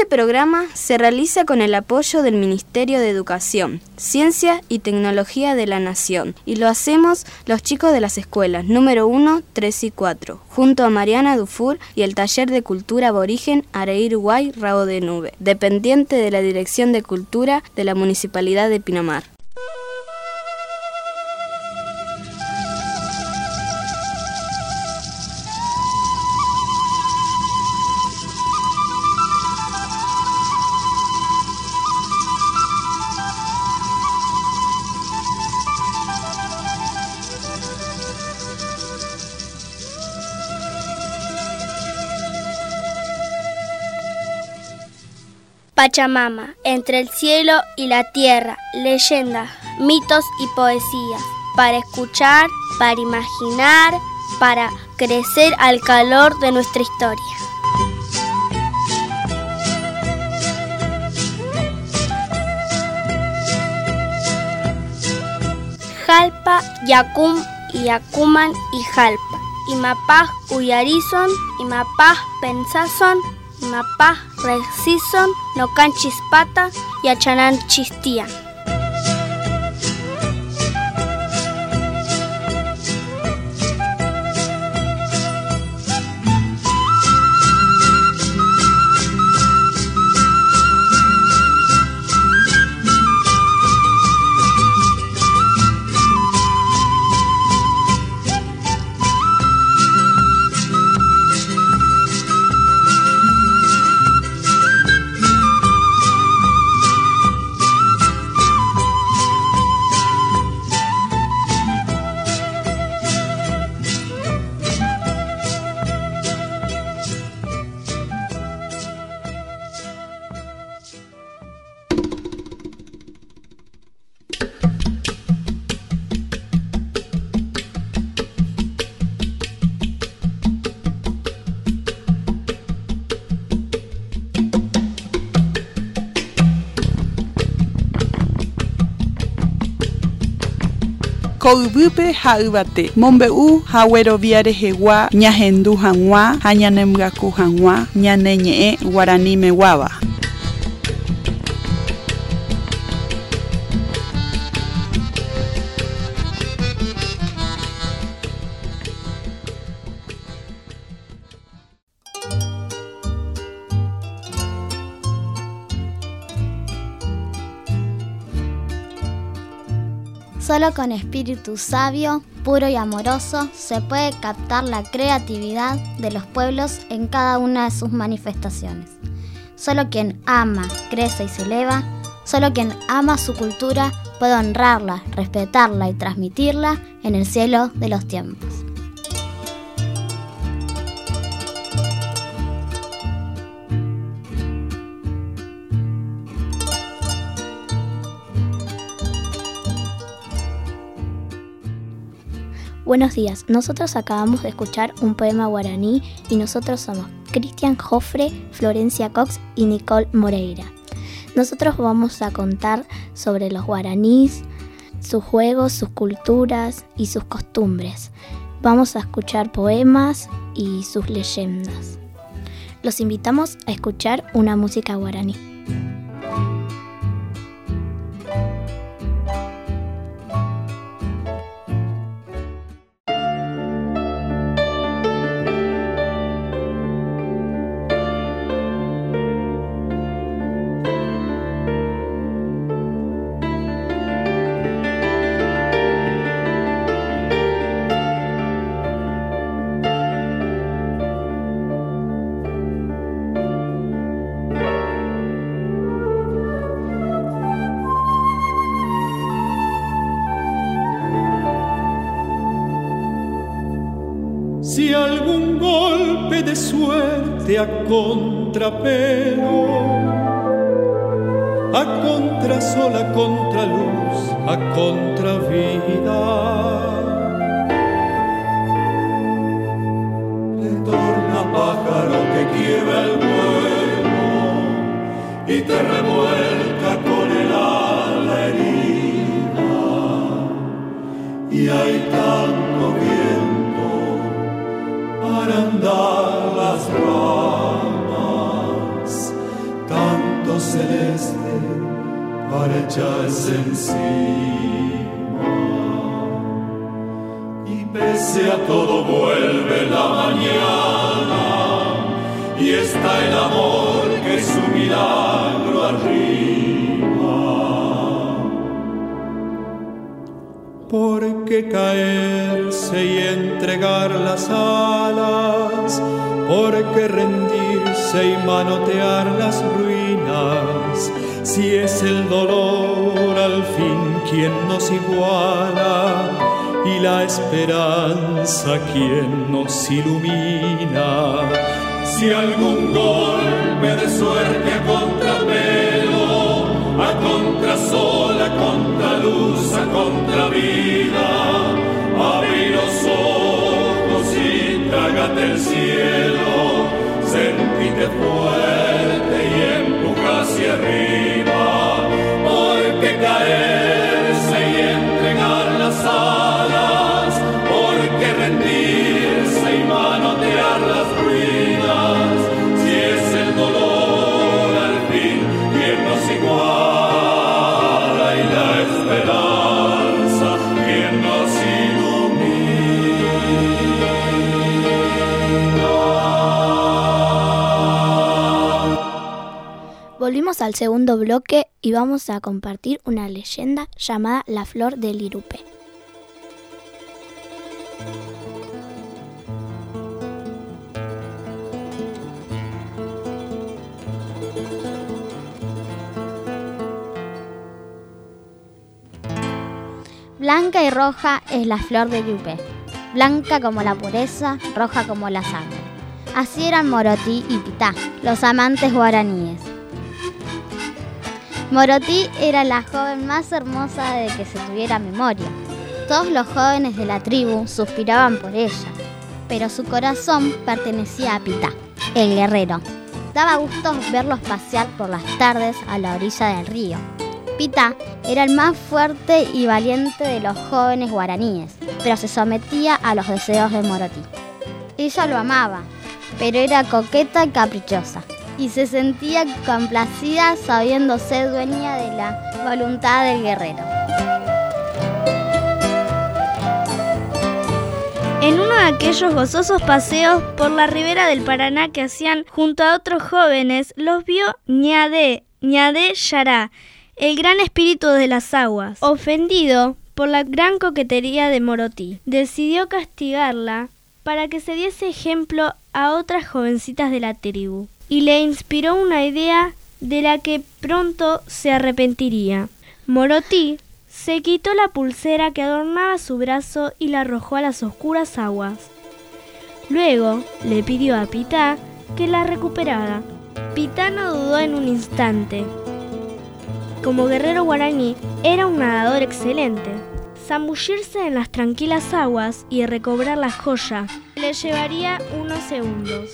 Este programa se realiza con el apoyo del Ministerio de Educación, Ciencia y Tecnología de la Nación y lo hacemos los chicos de las escuelas número 1, 3 y 4, junto a Mariana Dufour y el Taller de Cultura Aborigen Areir Guay Rabo de Nube, dependiente de la Dirección de Cultura de la Municipalidad de Pinamar. Pachamama, entre el cielo y la tierra, leyendas, mitos y poesías, para escuchar, para imaginar, para crecer al calor de nuestra historia. Jalpa, Yacum y Yacuman y Jalpa, Imapaj Uyarizon, Imapaj Pensazon, Mapa, Resison, Nocan Chispata y Achanan Chistían. Ko'yvýpe ha'yvate mombe'u hagueroviáre hegua ñahendu hag̃ua ha ñanemyaku hag̃ua ñane ñe'ẽ guáva. Solo con espíritu sabio, puro y amoroso se puede captar la creatividad de los pueblos en cada una de sus manifestaciones. Solo quien ama, crece y se eleva, solo quien ama su cultura puede honrarla, respetarla y transmitirla en el cielo de los tiempos. Buenos días, nosotros acabamos de escuchar un poema guaraní y nosotros somos Cristian Jofre, Florencia Cox y Nicole Moreira. Nosotros vamos a contar sobre los guaraníes, sus juegos, sus culturas y sus costumbres. Vamos a escuchar poemas y sus leyendas. Los invitamos a escuchar una música guaraní. A contrapelo, a contrasol, a contraluz, a contravida, le torna pájaro que quiebra el vuelo y te revuelca con el ala herida. Y hay tanto viento para andar las ramas, celeste para echarse encima. Y pese a todo vuelve la mañana y está el amor que su milagro arriba. Porque caerse y entregar las alas, porque rendirse y manotear las ruinas, si es el dolor al fin quien nos iguala y la esperanza quien nos ilumina. Si algún golpe de suerte a contrapelo, a contrasol, a contraluz, a contravida, cielo, sentite fuerte Volvimos al segundo bloque y vamos a compartir una leyenda llamada La Flor del Irupe. Blanca y roja es la flor de Yupe, blanca como la pureza, roja como la sangre. Así eran Morotí y Pitá, los amantes guaraníes. Morotí era la joven más hermosa de que se tuviera memoria. Todos los jóvenes de la tribu suspiraban por ella, pero su corazón pertenecía a Pitá, el guerrero. Daba gusto verlos pasear por las tardes a la orilla del río. Pitá era el más fuerte y valiente de los jóvenes guaraníes, pero se sometía a los deseos de Morotí. Ella lo amaba, pero era coqueta y caprichosa, y se sentía complacida sabiendo ser dueña de la voluntad del guerrero. En uno de aquellos gozosos paseos por la ribera del Paraná que hacían junto a otros jóvenes, los vio Ñade, Ñade Yará, el gran espíritu de las aguas. Ofendido por la gran coquetería de Morotí, decidió castigarla para que se diese ejemplo a otras jovencitas de la tribu, y le inspiró una idea de la que pronto se arrepentiría. Morotí se quitó la pulsera que adornaba su brazo y la arrojó a las oscuras aguas. Luego le pidió a Pitá que la recuperara. Pitá no dudó en un instante. Como guerrero guaraní, era un nadador excelente. Zambullirse en las tranquilas aguas y recobrar la joya le llevaría unos segundos.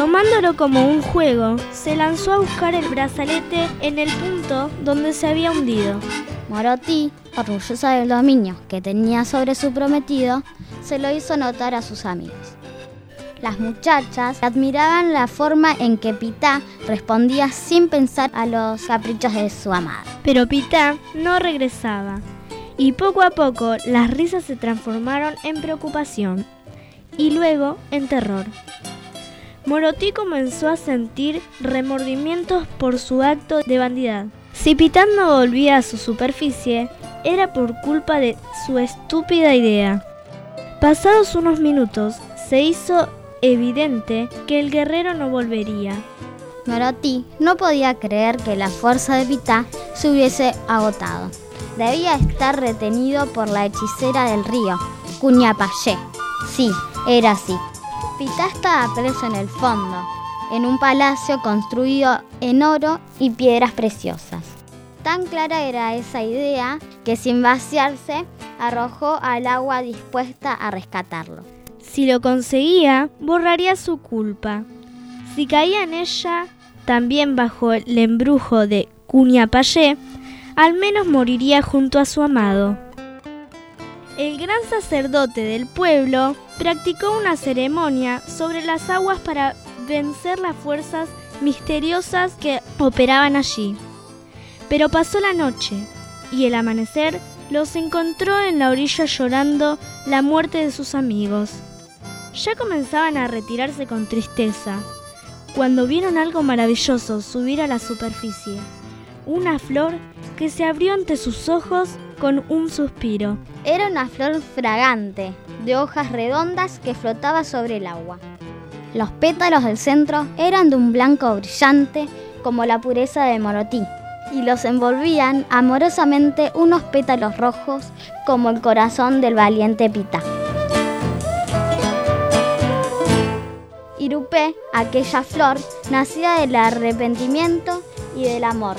Tomándolo como un juego, se lanzó a buscar el brazalete en el punto donde se había hundido. Morotí, orgullosa del dominio que tenía sobre su prometido, se lo hizo notar a sus amigos. Las muchachas admiraban la forma en que Pitá respondía sin pensar a los caprichos de su amada. Pero Pitá no regresaba, y poco a poco las risas se transformaron en preocupación y luego en terror. Morotí comenzó a sentir remordimientos por su acto de bandidad. Si Pitá no volvía a su superficie, era por culpa de su estúpida idea. Pasados unos minutos, se hizo evidente que el guerrero no volvería. Morotí no podía creer que la fuerza de Pitá se hubiese agotado. Debía estar retenido por la hechicera del río, Cuñapayé. Sí, era así. Pitá estaba preso en el fondo, en un palacio construido en oro y piedras preciosas. Tan clara era esa idea que sin vaciarse arrojó al agua dispuesta a rescatarlo. Si lo conseguía, borraría su culpa. Si caía en ella, también bajo el embrujo de Cuñapayé, al menos moriría junto a su amado. El gran sacerdote del pueblo practicó una ceremonia sobre las aguas para vencer las fuerzas misteriosas que operaban allí. Pero pasó la noche y el amanecer los encontró en la orilla llorando la muerte de sus amigos. Ya comenzaban a retirarse con tristeza, cuando vieron algo maravilloso subir a la superficie, una flor que se abrió ante sus ojos con un suspiro. Era una flor fragante, de hojas redondas que flotaba sobre el agua. Los pétalos del centro eran de un blanco brillante como la pureza de Morotí y los envolvían amorosamente unos pétalos rojos como el corazón del valiente Pita. Irupé, aquella flor, nacida del arrepentimiento y del amor.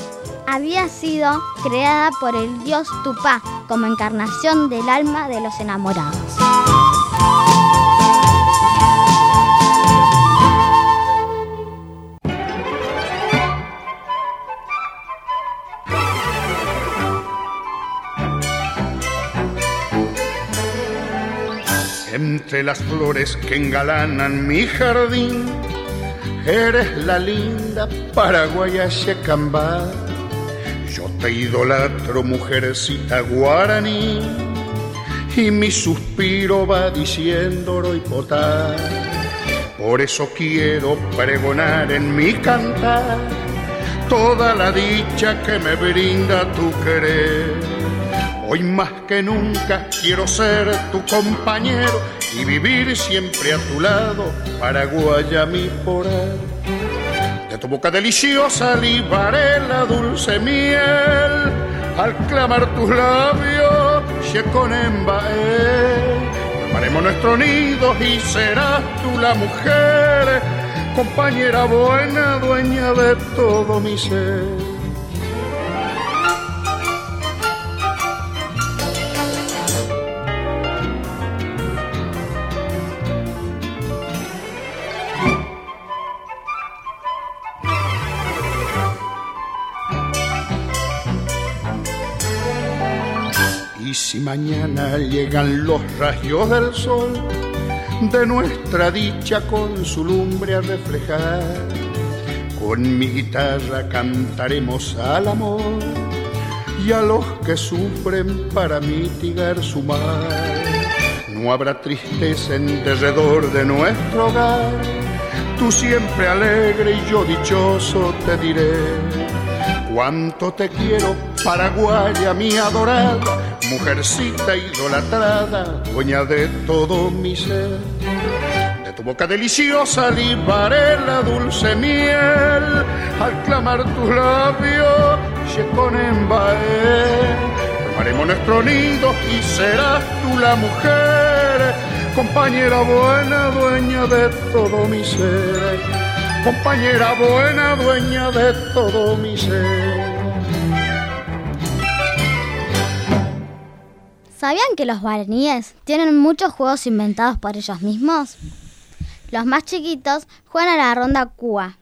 Había sido creada por el dios Tupá como encarnación del alma de los enamorados. Entre las flores que engalanan mi jardín, eres la linda paraguaya Shekamba. Yo te idolatro, mujercita guaraní, y mi suspiro va diciendo y. Por eso quiero pregonar en mi cantar toda la dicha que me brinda tu querer Hoy más que nunca quiero ser tu compañero y vivir siempre a tu lado, Paraguaya mi poder. De tu boca deliciosa libaré la dulce miel al clamar tus labios, Shekonembae. Formaremos nuestro nido y serás tú la mujer, compañera buena, dueña de todo mi ser. Mañana llegan los rayos del sol de nuestra dicha con su lumbre a reflejar, con mi guitarra cantaremos al amor y a los que sufren para mitigar su mal. No habrá tristeza en derredor de nuestro hogar, tú siempre alegre y yo dichoso te diré. Cuánto te quiero, Paraguaya, mi adorada, mujercita idolatrada, dueña de todo mi ser. De tu boca deliciosa libaré la dulce miel, al clamar tus labios, Shekonembae. Formaremos nuestro nido y serás tú la mujer, compañera buena, dueña de todo mi ser. Compañera buena, dueña de todo mi ser. ¿Sabían que los guaraníes tienen muchos juegos inventados por ellos mismos? Los más chiquitos juegan a la ronda Cuba.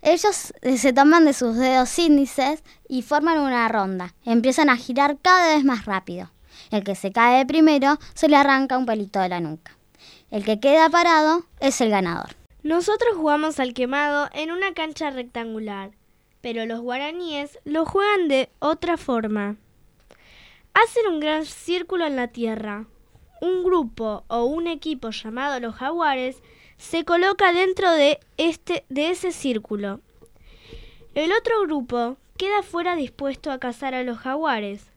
Ellos eh, se toman de sus dedos índices y forman una ronda. Empiezan a girar cada vez más rápido. El que se cae primero se le arranca un pelito de la nuca. El que queda parado es el ganador. Nosotros jugamos al quemado en una cancha rectangular, pero los guaraníes lo juegan de otra forma. Hacen un gran círculo en la tierra. Un grupo o un equipo llamado los jaguares se coloca dentro de, este, de ese círculo. El otro grupo queda fuera dispuesto a cazar a los jaguares.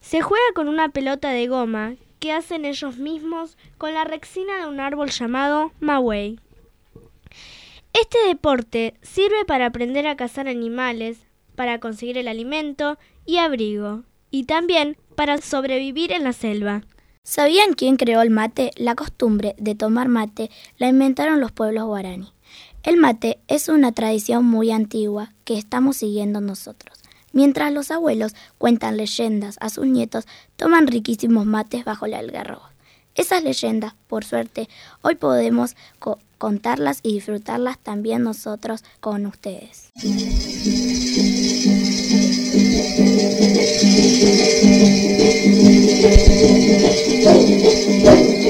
Se juega con una pelota de goma que hacen ellos mismos con la rexina de un árbol llamado Mawei. Este deporte sirve para aprender a cazar animales, para conseguir el alimento y abrigo y también para sobrevivir en la selva. ¿Sabían quién creó el mate? La costumbre de tomar mate la inventaron los pueblos guaraní. El mate es una tradición muy antigua que estamos siguiendo nosotros. Mientras los abuelos cuentan leyendas a sus nietos, toman riquísimos mates bajo el algarrobo. Esas leyendas, por suerte, hoy podemos contarlas y disfrutarlas también nosotros con ustedes. Thank you.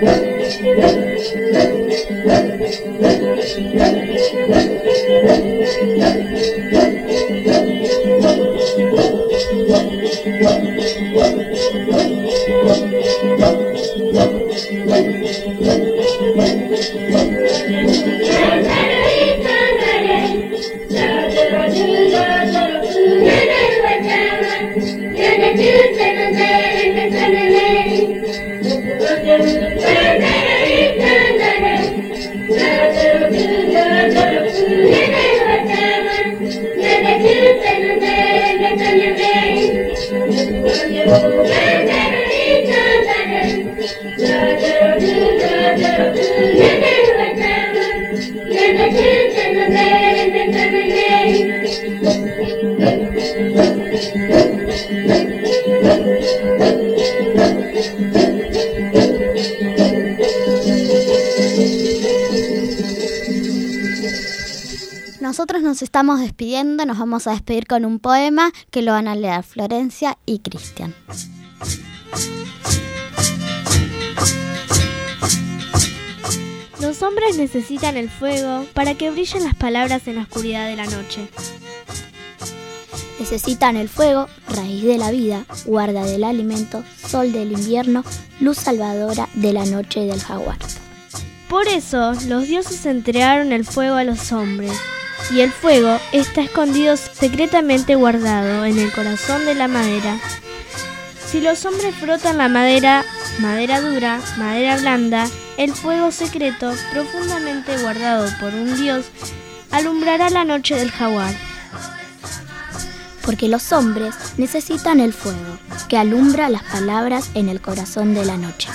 Nosotros nos despidiendo, nos vamos a despedir con un poema que lo van a leer Florencia y Cristian. Los hombres necesitan el fuego para que brillen las palabras en la oscuridad de la noche. Necesitan el fuego, raíz de la vida, guarda del alimento, sol del invierno, luz salvadora de la noche del jaguar. Por eso los dioses entregaron el fuego a los hombres, y el fuego está escondido secretamente guardado en el corazón de la madera. Si los hombres frotan la madera, madera dura, madera blanda, el fuego secreto, profundamente guardado por un dios, alumbrará la noche del jaguar. Porque los hombres necesitan el fuego, que alumbra las palabras en el corazón de la noche.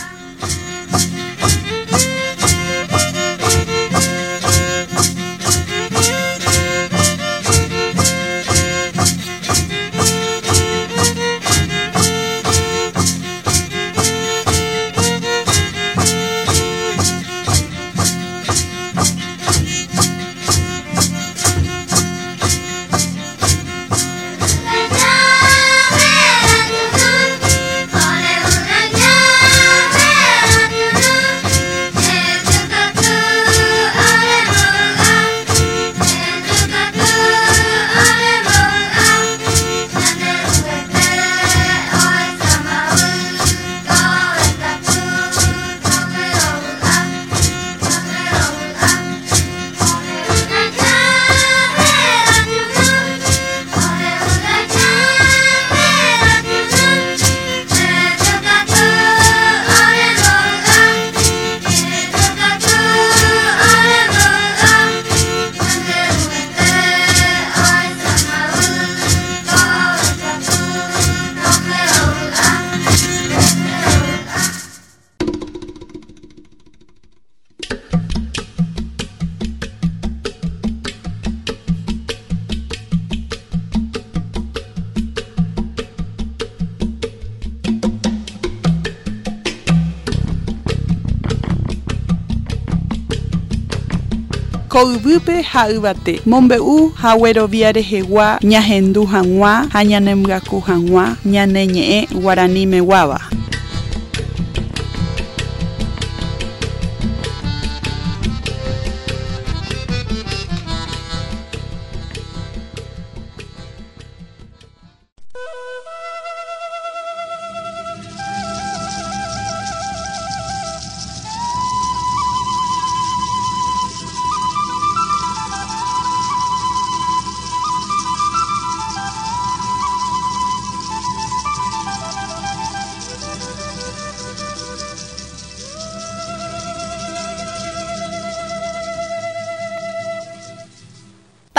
Koyvype ha'yvate mombe'u hagueroviáre hegua ñahendu hag̃ua ha ñanemyaku hag̃ua ñane ñe'ẽ guarani.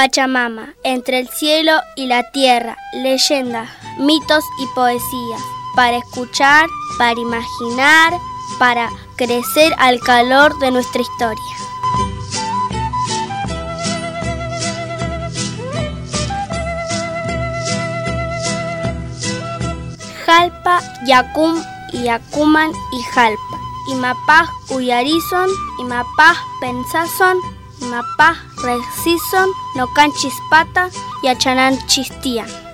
Pachamama, entre el cielo y la tierra, leyendas, mitos y poesías, para escuchar, para imaginar, para crecer al calor de nuestra historia. Jalpa, Yacum, Yacuman y Jalpa. Imapaj Uyarizon, Imapaj Pensazon, Imapaj Resison, Nocan Chispata y Achanan Chistian.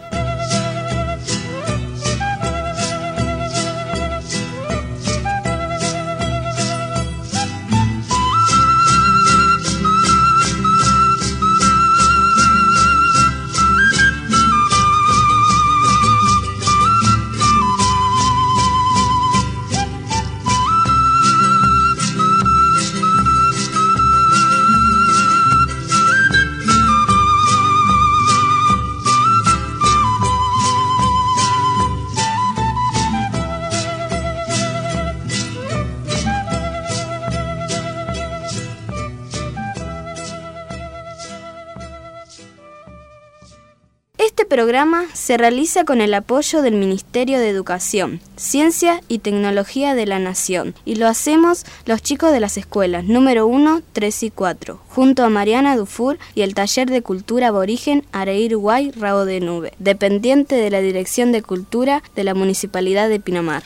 Programa se realiza con el apoyo del Ministerio de Educación, Ciencia y Tecnología de la Nación y lo hacemos los chicos de las escuelas número 1, 3 y 4, junto a Mariana Dufour y el Taller de Cultura Aborigen Areir Guay Rabo de Nube, dependiente de la Dirección de Cultura de la Municipalidad de Pinamar.